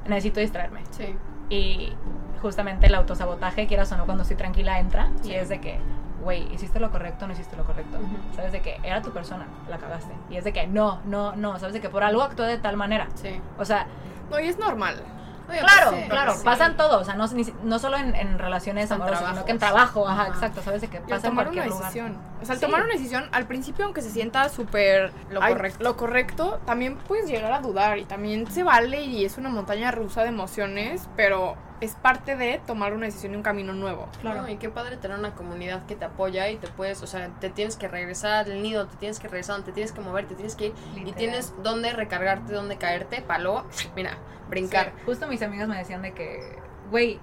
necesito distraerme. Sí. Y justamente el autosabotaje, quieras o no, cuando estoy tranquila, entra. Y es de que, güey, ¿hiciste lo correcto no hiciste lo correcto? ¿Sabes? De que era tu persona, la cagaste. Y es de que, no, no, no, ¿sabes? De que por algo actué de tal manera. Sí. O sea, No, y es normal. Oye, claro, pues sí, claro, sí. pasan todo. O sea, no, ni- no solo en, en relaciones En amorosas, sino que en trabajo. Ajá, Ajá. exacto. ¿Sabes? De que pasa en tomar una cualquier lugar. decisión. O sea, al Sí. tomar una decisión, al principio, aunque se sienta súper. Lo correcto. Lo correcto, también puedes llegar a dudar. Y también se vale y es una montaña rusa de emociones, pero es parte de tomar una decisión y un camino nuevo. Claro. y qué padre tener una comunidad que te apoya y te puedes, o sea, te tienes que regresar al nido, te tienes que regresar, te tienes que mover, te tienes que ir y tienes dónde recargarte, dónde caerte, palo, mira, brincar. Sí, Justo mis amigas me decían de que, güey,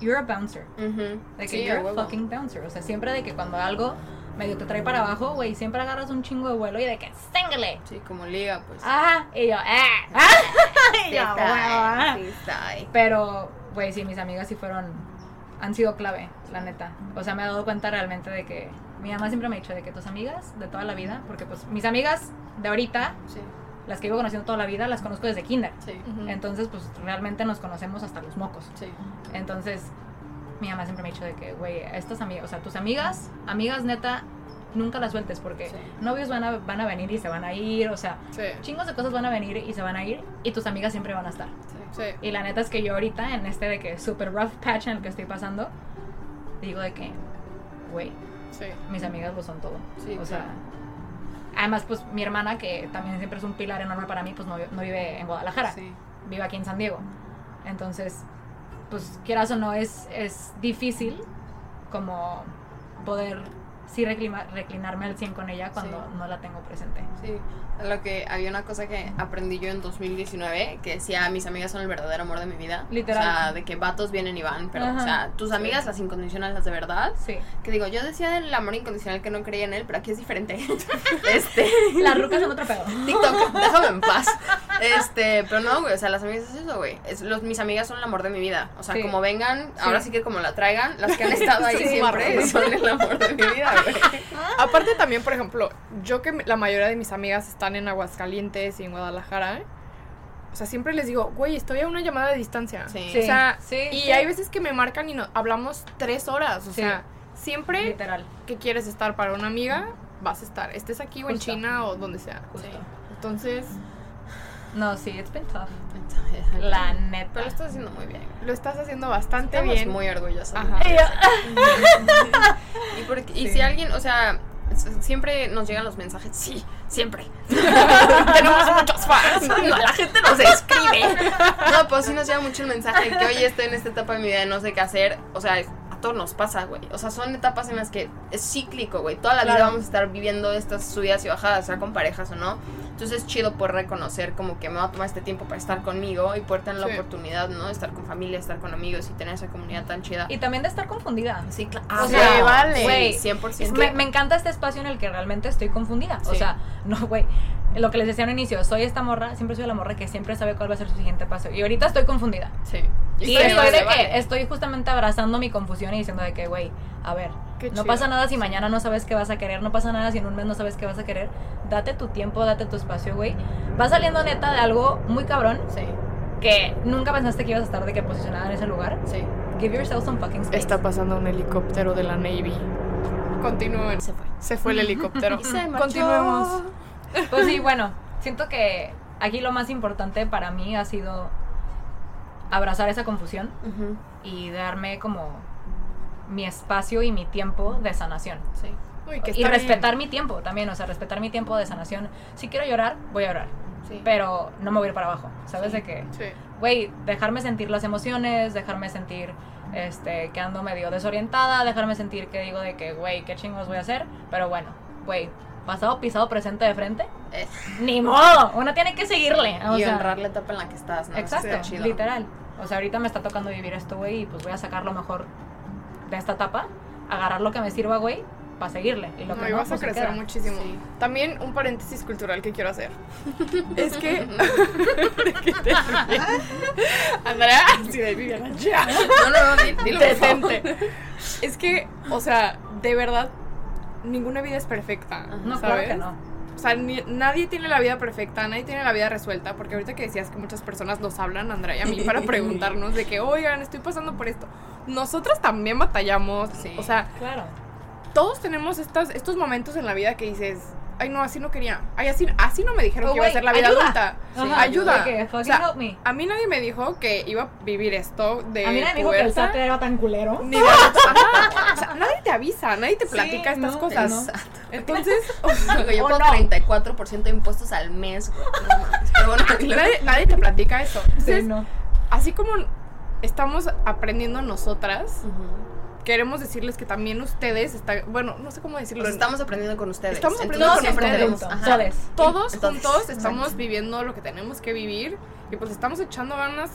you're a bouncer. Ujú. De que Sí, you're a huevo. fucking bouncer. O sea, siempre de que cuando algo medio te trae para abajo, güey, siempre agarras un chingo de vuelo y de que, ¡sténgale! Sí, como liga, pues. Ajá, y yo, ¡ah! ¡ah! y Sí yo, está, "Huevo, ah". sí está ahí. Pero, güey, sí, mis amigas sí fueron, han sido clave, la neta. O sea, me he dado cuenta realmente de que mi mamá siempre me ha dicho de que tus amigas de toda la vida, porque pues mis amigas de ahorita, Sí, las que llevo conociendo toda la vida, las conozco desde kinder. sí, Entonces, pues realmente nos conocemos hasta los mocos. sí. Entonces, mi mamá siempre me ha dicho de que, güey, estas amigas, o sea, tus amigas, amigas neta, nunca las sueltes porque Sí. novios van a, van a venir y se van a ir, o sea, Sí. chingos de cosas van a venir y se van a ir y tus amigas siempre van a estar. Sí. Y la neta es que yo ahorita, en este de que super rough patch en el que estoy pasando, digo de que, güey, Sí. mis amigas lo son todo. Sí, o sea, además, pues mi hermana, que también siempre es un pilar enorme para mí, pues no, no vive en Guadalajara Sí. vive aquí en San Diego. Entonces, pues quieras o no, es, es difícil como poder sí reclima- reclinarme al 100 con ella cuando Sí. no la tengo presente. Sí, lo que había una cosa que aprendí yo en 2019 que decía mis amigas son el verdadero amor de mi vida. Literal. O sea, de que vatos vienen y van, pero Ajá. o sea, tus amigas las incondicionales las de verdad. Sí. Que digo, yo decía del amor incondicional que no creía en él, pero aquí es diferente. este, Las rucas son otro pedo. TikTok, déjame en paz. Este, pero no, güey, o sea, las amigas es eso, güey. Es, los, mis amigas son el amor de mi vida. O sea, Sí. como vengan, ahora sí que como la traigan, las que han estado ahí Sí. siempre son el amor de mi vida, güey. Aparte también, por ejemplo, yo que la mayoría de mis amigas están en Aguascalientes y en Guadalajara, o sea, siempre les digo, güey, estoy a una llamada de distancia. Sí. Sí. O sea, sí, y sí. hay veces que me marcan y no, hablamos tres horas. O Sí. sea, siempre Literal. que quieres estar para una amiga, vas a estar. Estés aquí o en. China o donde sea. Justo. Entonces, No, sí, it's been tough. La neta. Pero lo estás haciendo muy bien. lo estás haciendo bastante Estamos bien. muy orgullosas. Ajá. Y porque- si alguien, o sea, siempre nos llegan los mensajes, sí, siempre. Tenemos muchos fans. No, la gente nos escribe. No, pues sí nos llega mucho el mensaje de que hoy estoy en esta etapa de mi vida de no sé qué hacer. O sea, a todos nos pasa, güey. O sea, son etapas en las que es cíclico, güey. Toda la vida vamos a estar viviendo estas subidas y bajadas, sea con parejas o no. Entonces es chido poder reconocer como que me va a tomar este tiempo para estar conmigo y poder tener la oportunidad, ¿no? De estar con familia, estar con amigos y tener esa comunidad tan chida. Y también de estar confundida. Sí, claro. O Ah, sea, güey, vale. güey, 100%. Me, me encanta este espacio en el que realmente estoy confundida. O sea, no, güey. Lo que les decía al inicio, soy esta morra, siempre soy la morra que siempre sabe cuál va a ser su siguiente paso. Y ahorita estoy confundida. Sí. Y estoy bien, de vale. que estoy justamente abrazando mi confusión y diciendo de que, güey, a ver, Qué no chido. pasa nada si mañana no sabes qué vas a querer, no pasa nada si en un mes no sabes qué vas a querer. Date tu tiempo, date tu espacio, güey. Va saliendo neta de algo muy cabrón Sí, que nunca pensaste que ibas a estar de que posicionada en ese lugar. sí. Give yourself some fucking space. Está pasando un helicóptero de la Navy. Continúen. Se fue. Se fue el helicóptero. Se. Continuemos. Pues sí, bueno, siento que aquí lo más importante para mí ha sido abrazar esa confusión y darme como mi espacio y mi tiempo de sanación. Sí. Uy, que Y respetar bien. mi tiempo también, o sea, respetar mi tiempo de sanación. Si quiero llorar, voy a llorar. Sí. pero no me voy a ir para abajo, ¿sabes? De que, Sí. güey, dejarme sentir las emociones, dejarme sentir este, que ando medio desorientada, dejarme sentir que digo de que, güey, qué chingos voy a hacer, pero bueno, güey, pasado, pisado, presente de frente, Eh, ni modo, uno tiene que seguirle. O y sea, honrar la etapa en la que estás, ¿no? Exacto, literal. O sea, ahorita me está tocando vivir esto, güey, y pues voy a sacar lo mejor esta etapa, agarrar lo que me sirva, güey, para seguirle. Y lo No, que y no, vas a pues crecer muchísimo. Sí. También un paréntesis cultural que quiero hacer. es que. ¿Qué te ríes? Andrea, así de Viviana, ya. No, no, no, di- dilo. Detente. Es que, o sea, de verdad, ninguna vida es perfecta. No, ¿sabes? claro que no. O sea, ni- nadie tiene la vida perfecta, nadie tiene la vida resuelta, porque ahorita que decías que muchas personas nos hablan, Andrea y a mí, para preguntarnos de que, oigan, estoy pasando por esto. Nosotras también batallamos, Sí. o sea, Claro. todos tenemos estas, estos momentos en la vida que dices, ay no, así no quería, ay así, así no me dijeron Oh, que iba a ser la vida ayuda. adulta. Ajá, ayuda. O sea, help me. a mí nadie me dijo que iba a vivir esto de A mí nadie me dijo que el SAT era tan culero. ni de o sea, nadie te avisa, nadie te Sí, platica estas no, cosas. no. Entonces, o sea, Yo ¿O pago no? 34% de impuestos al mes, güey. Pero bueno, nadie, nadie te platica eso. Entonces, Sí, no. así como estamos aprendiendo nosotras. Queremos decirles que también ustedes están, bueno, no sé cómo decirlo. Los estamos aprendiendo con ustedes. Estamos Entonces, aprendiendo con ustedes. todos juntos estamos viviendo lo que tenemos que vivir y pues estamos echando ganas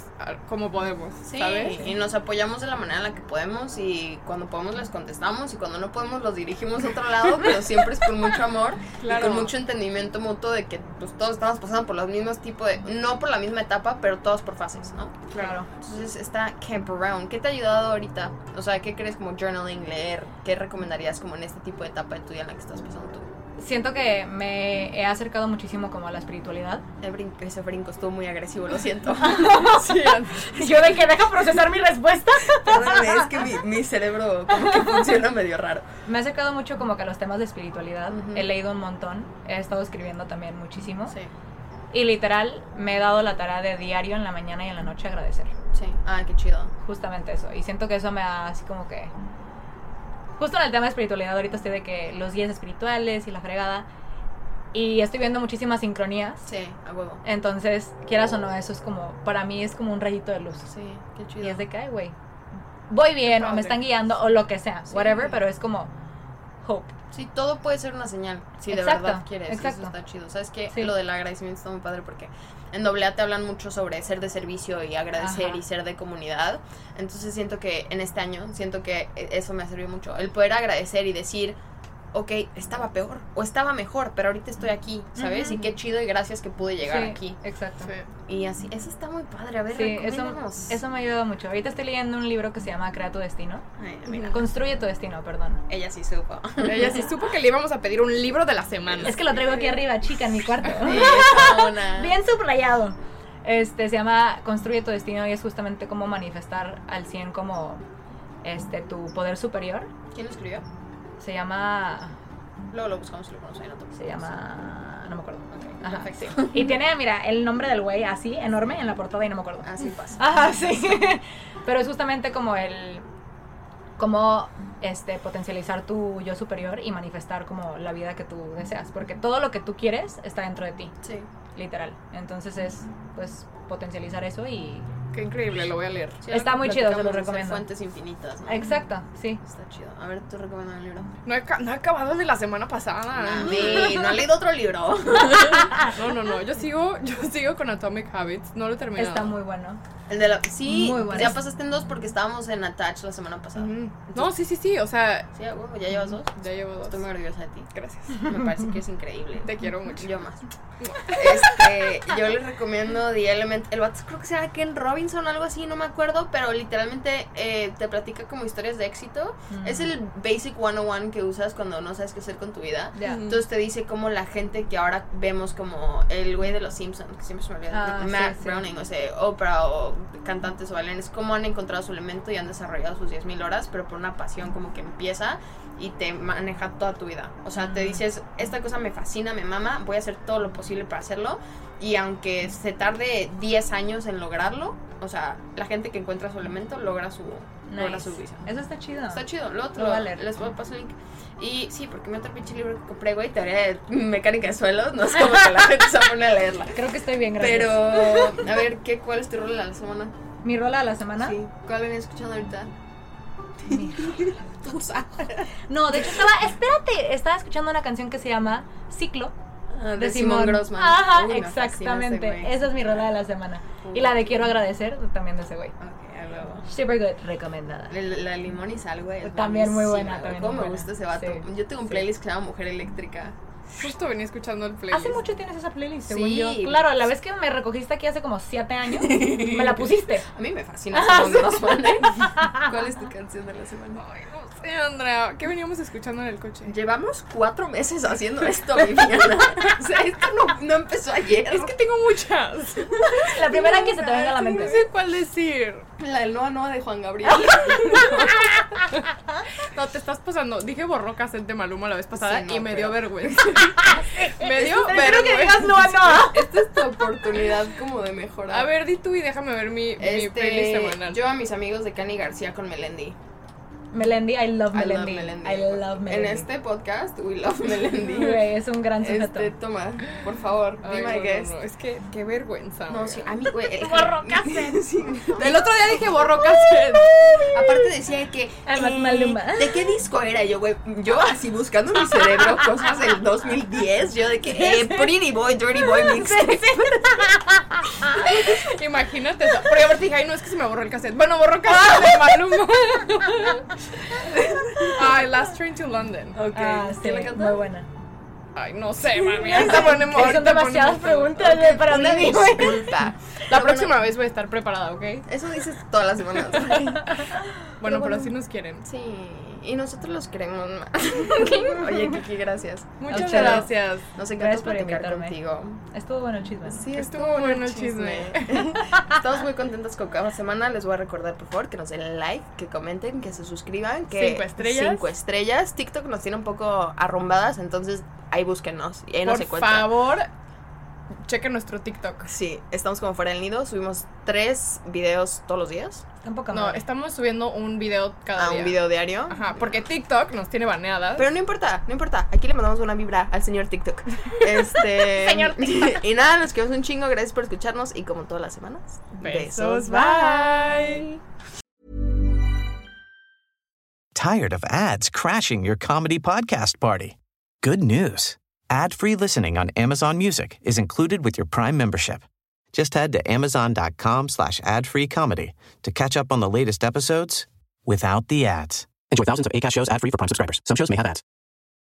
como podemos, Sí, ¿sabes? y nos apoyamos de la manera en la que podemos y cuando podemos les contestamos y cuando no podemos los dirigimos a otro lado, pero siempre es con mucho amor Claro. y con mucho entendimiento mutuo de que pues todos estamos pasando por los mismos tipos de, no por la misma etapa, pero todos por fases, ¿no? Claro. Entonces está Camp Around. ¿Qué te ha ayudado ahorita? O sea, ¿qué crees como journaling, leer? ¿Qué recomendarías como en este tipo de etapa de tu vida en la que estás pasando tú? Siento que me he acercado muchísimo como a la espiritualidad. El brin- ese brinco estuvo muy agresivo, lo siento. Sí, Yo de que deja procesar mi respuesta. Perdóname, es que mi, mi cerebro como que funciona medio raro. Me he acercado mucho como que a los temas de espiritualidad. He leído un montón. He estado escribiendo también muchísimo. Sí, Y literal me he dado la tarea de diario en la mañana y en la noche agradecer. sí. Ah, qué chido. Justamente eso. Y siento que eso me ha así como que... Justo en el tema de espiritualidad ahorita estoy de que los guías espirituales y la fregada. Y estoy viendo muchísimas sincronías. Sí, a huevo. Entonces, quieras o no, eso es como, para mí es como un rayito de luz. Sí, qué chido. Y es de que, ay, güey, voy bien, o me están guiando, o lo que sea, Sí. whatever, pero es como hope. Sí, todo puede ser una señal, si de verdad quieres. exacto. Eso está chido. ¿Sabes qué? Sí. Lo del agradecimiento está muy padre porque en AA te hablan mucho sobre ser de servicio y agradecer Ajá. y ser de comunidad. Entonces siento que en este año, siento que e- eso me ha servido mucho. El poder agradecer y decir, ok, estaba peor o estaba mejor, pero ahorita estoy aquí, ¿sabes? Y qué chido y gracias que pude llegar Sí, aquí. Exacto. Sí. Y así, eso está muy padre. A ver, Sí, eso, eso me ha ayudado mucho. Ahorita estoy leyendo un libro que se llama Crea tu destino. Ay, mira, Construye tu destino, perdón. ella sí supo. Ella sí supo que le íbamos a pedir un libro de la semana. Es que lo traigo aquí arriba, chica, en mi cuarto. Bien subrayado. Este se llama Construye tu destino y es justamente como manifestar al 100 como este tu poder superior. ¿Quién lo escribió? Se llama Luego lo buscamos lo no te se llama no me acuerdo. Ajá, perfecto. sí. Y tiene, mira, el nombre del güey así enorme en la portada y no me acuerdo. Así pasa. Ajá, sí. Pero es justamente como el cómo este potencializar tu yo superior y manifestar como la vida que tú deseas, porque todo lo que tú quieres está dentro de ti, Sí. Literal. Entonces es pues potencializar eso y Qué increíble, lo voy a leer. Sí, Está muy chido, se lo recomiendo. Fuentes infinitas, ¿no? exacto, sí. Está chido. A ver, tú recomiendas un libro. No he, ca- no he acabado el de la semana pasada. Sí, no he leído otro libro. No, no, no. Yo sigo, yo sigo con Atomic Habits. No lo he terminado. Está muy bueno. El de la. Sí, Muy bueno. ya pasaste en dos porque estábamos en Attach la semana pasada. No, sí, sí, sí. O sea, Sí, ya llevas dos. ya llevo dos. Estoy muy orgullosa de ti. Gracias. Me parece que es increíble. Te quiero mucho. Yo más. Este, yo les recomiendo The Element. El vato creo que se llama Ken Robinson o algo así, no me acuerdo, pero literalmente eh, te platica como historias de éxito. Mm. Es el Basic 101 que usas cuando no sabes qué hacer con tu vida. Ujú. Entonces te dice como la gente que ahora vemos como el güey de los Simpsons, que siempre se me olvida, Ah, Matt sí, sí. Browning, o sea, Oprah o cantantes o bailarines, cómo han encontrado su elemento y han desarrollado sus 10.000 horas, pero por una pasión como que empieza y te maneja toda tu vida. O sea, te dices, esta cosa me fascina, me mama, voy a hacer todo lo posible para hacerlo. Y aunque se tarde 10 años en lograrlo, o sea, la gente que encuentra su elemento logra su, no la Nice. subí. Eso está chido. Está chido, luego te Lo lo, voy a leer. les voy a pasar el link. Y sí, porque me otro pinche libro que compré, güey, teoría de mecánica de suelos, no sé cómo que la gente se pone a leerla. Creo que estoy bien, gracias. Pero, a ver, ¿qué, ¿cuál es tu rol de la semana? Mi rola de la semana. Sí, ¿cuál venía escuchando ahorita? No, de hecho estaba, espérate, estaba escuchando una canción que se llama Ciclo Ah, de, Simón Grossman. Ajá, Uy, exactamente. Esa es mi rola de la semana. Y la de quiero agradecer también de ese güey. Ok, a huevo. Super good, recomendada. La, la limón y sal, güey. También muy buena, también ¿Cómo muy me gusta ese vato? Sí, Yo tengo un sí. playlist que se llama Mujer Eléctrica. Justo venía escuchando el playlist. Hace mucho tienes esa playlist, según Sí. yo. Claro, la vez que me recogiste aquí hace como siete años, me la pusiste. A mí me fascina. ¿Cuál es tu canción de la semana? Ay, no sé, Andrea. ¿Qué veníamos escuchando en el coche? Llevamos cuatro meses haciendo esto, Viviana. O sea, esto no, no empezó ayer. Es que tengo muchas. La primera que se te venga a la No mente. sé cuál decir. La del Noa Noa de Juan Gabriel. No, te estás pasando. Dije cassette de Maluma la vez pasada Sí, no, y me pero- dio vergüenza. me dio Prefiero que vergüenza. digas no, no. Esta es tu oportunidad como de mejorar. A ver, di tú y déjame ver mi, mi este, playlist semanal. yo a mis amigos de Cani García con Melendi. Melendi, I love I Melendi. love Melendi. I love Melendi. En este podcast, we love Melendi. Güey, es un gran sujeto. Este, toma, por favor, Ay, be no, my no, guest. no, es que qué vergüenza. No, sí, a mí, güey. el- Borró cassette. Sí. El otro día dije borró cassette. Aparte decía que. Además, eh, Maluma. ¿De qué disco era? Yo, güey. Yo así buscando en mi cerebro cosas del 2010. Yo de que. Eh, Pretty Boy, Dirty Boy Mixtape. Imagínate eso. Porque aparte dije, ay, no es que se me borró el cassette. Bueno, borró cassette de Maluma. Ay, Last Train to London. Ok. Ah, sí, ¿Quién la muy buena. Ay, no sé, mami. Ahorita ponemos. Son demasiadas preguntas güey, para Una disculpa. La Pero próxima bueno, vez voy a estar preparada, ¿ok? Eso dices todas las semanas. Bueno, pero bueno. así nos quieren. Sí. Y nosotros los queremos más. Oye, Kiki, gracias. Muchas gracias. Nos encantó Gracias por platicar invitarme. contigo. Estuvo bueno el chisme. Sí, Estuvo bueno el chisme. Estamos muy contentos con cada semana. Les voy a recordar, por favor, que nos den like, que comenten, que se suscriban. Que Cinco estrellas. Cinco estrellas. TikTok nos tiene un poco arrumbadas, entonces ahí búsquenos. Y ahí nos Por encuentran. favor, chequen nuestro TikTok. Sí, estamos como fuera del nido. Subimos tres videos todos los días. No, estamos subiendo un video cada A día. un video diario. Ajá, porque TikTok nos tiene baneadas. Pero no importa, no importa. Aquí le mandamos una vibra al señor TikTok. Este. Señor y nada, nos quedamos un chingo. Gracias por escucharnos. Y como todas las semanas, Besos, bye. Tired of ads crashing your comedy podcast party? Good news. Ad-free listening on Amazon Music is included with your Prime membership. Just head to amazon.com slash ad-free comedy to catch up on the latest episodes without the ads. Enjoy thousands of ACAST shows ad-free for Prime subscribers. Some shows may have ads.